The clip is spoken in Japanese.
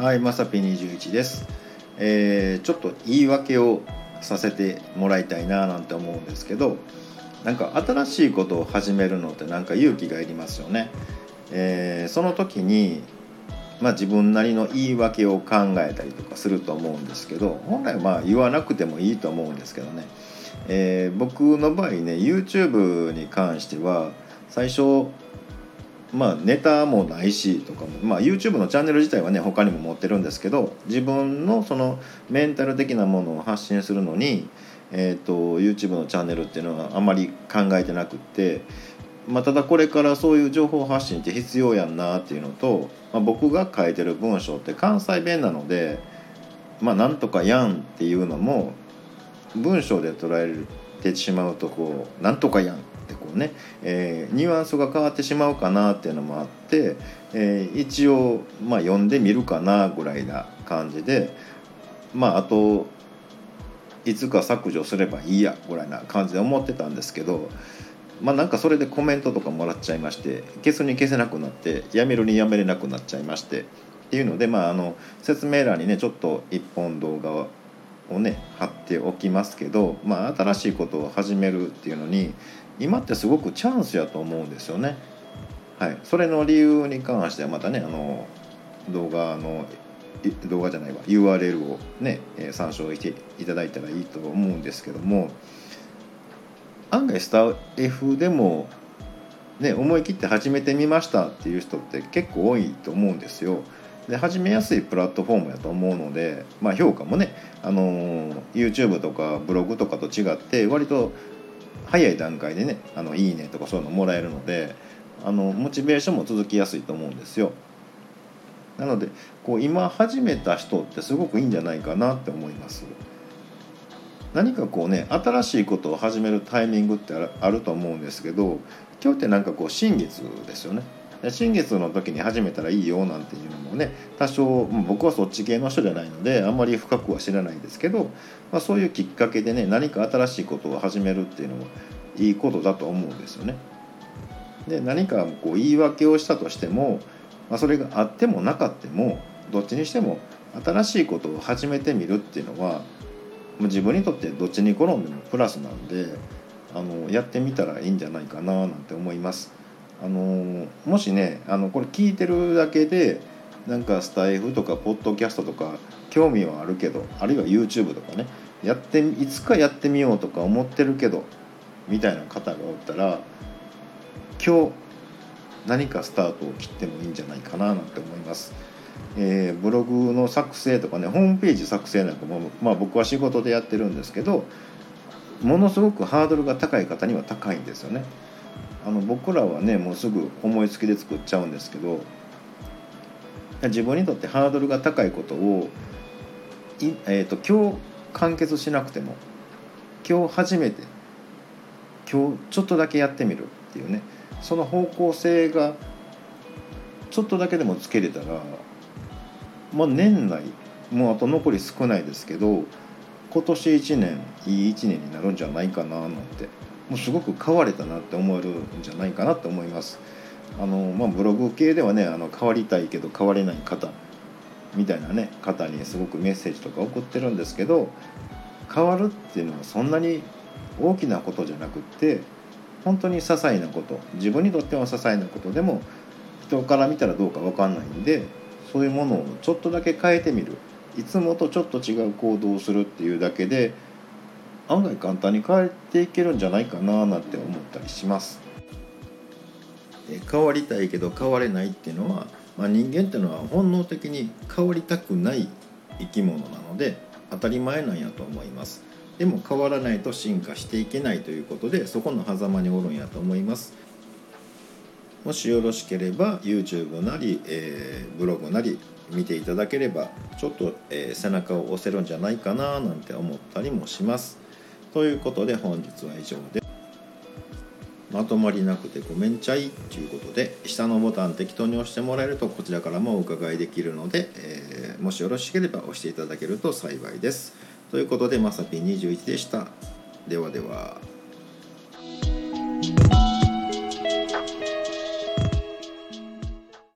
はい、まさぴ21です、えーちょっと言い訳をさせてもらいたいななんて思うんですけどなんか新しいことを始めるのってなんか勇気がいりますよね、えーその時にまあ自分なりの言い訳を考えたりとかすると思うんですけど本来まあ言わなくてもいいと思うんですけどね、えー僕の場合ね YouTube に関しては最初まあネタもないしとかも、まあ、YouTube のチャンネル自体はね他にも持ってるんですけど自分のそのメンタル的なものを発信するのに、えー、と YouTube のチャンネルっていうのはあまり考えてなくって、まあ、ただこれからそういう情報発信って必要やんなっていうのと、まあ、僕が書いてる文章って関西弁なので「まあ、なんとかやん」っていうのも文章で捉えてしまうとこう「なんとかやん」ってこうね、えーニュアンスが変わってしまうかなっていうのもあって、えー一応、まあ、読んでみるかなぐらいな感じでまああといつか削除すればいいやぐらいな感じで思ってたんですけどまあなんかそれでコメントとかもらっちゃいまして消すに消せなくなってやめるにやめれなくなっちゃいましてっていうのでまああの説明欄にねちょっと一本動画をね貼っておきますけど、まあ、新しいことを始めるっていうのに今ってすごくチャンスやと思うんですよね。はい、それの理由に関してはまたねあの動画の動画じゃないわ URL をね、え参照していただいたらいいと思うんですけども案外スタ F でもね思い切って始めてみましたっていう人って結構多いと思うんですよ。で始めやすいプラットフォームやと思うので、まあ、評価もね、あのー YouTube とかブログとかと違って割と早い段階でね「あのいいね」とかそういうのもらえるのであのモチベーションも続きやすいと思うんですよ。なのでこう今始めた人ってすごくいいんじゃないかなって思います。何かこうね新しいことを始めるタイミングってあるあると思うんですけど今日ってなんかこう新月ですよね。新月の時に始めたらいいよなんていうのもね多少僕はそっち系の人じゃないのであんまり深くは知らないですけど、まあ、そういうきっかけでね何か新しいことを始めるっていうのはいいことだと思うんですよね。で何かこう言い訳をしたとしても、まあ、それがあってもなかってもどっちにしても新しいことを始めてみるっていうのは自分にとってどっちに転んでもプラスなんであのやってみたらいいんじゃないかななんて思います。あのもしねあのこれ聞いてるだけでなんかスタイフとかポッドキャストとか興味はあるけどあるいは YouTube とかねやっていつかやってみようとか思ってるけどみたいな方がおったら今日何かスタートを切ってもいいんじゃないかななんて思います。えーブログの作成とかねホームページ作成なんかも、まあ、僕は仕事でやってるんですけどものすごくハードルが高い方には高いんですよね。あの僕らはねもうすぐ思いつきで作っちゃうんですけど自分にとってハードルが高いことをい、えー、と今日完結しなくても今日初めて今日ちょっとだけやってみるっていうねその方向性がちょっとだけでもつけれたらまあ年内もうあと残り少ないですけど今年1年いい1年になるんじゃないかななんてもうすごく変われたなって思えるんじゃないかなって思います。あのまあ、ブログ系ではねあの変わりたいけど変われない方みたいなね方にすごくメッセージとか送ってるんですけど変わるっていうのはそんなに大きなことじゃなくって本当に些細なこと自分にとっては些細なことでも人から見たらどうか分かんないんでそういうものをちょっとだけ変えてみるいつもとちょっと違う行動をするっていうだけで案外簡単に変えていけるんじゃないかななんて思ったりします。え変わりたいけど変われないっていうのは、まあ、人間っていうのは本能的に変わりたくない生き物なので当たり前なんやと思います。でも変わらないと進化していけないということでそこの狭間におるんやと思います。もしよろしければ YouTube なり、えーブログなり見ていただければちょっと、えー背中を押せるんじゃないかななんて思ったりもします。ということで本日は以上でまとまりなくてごめんちゃい。ということで下のボタン適当に押してもらえるとこちらからもお伺いできるので、えーもしよろしければ押していただけると幸いです。ということでまさぴ21でした。ではでは。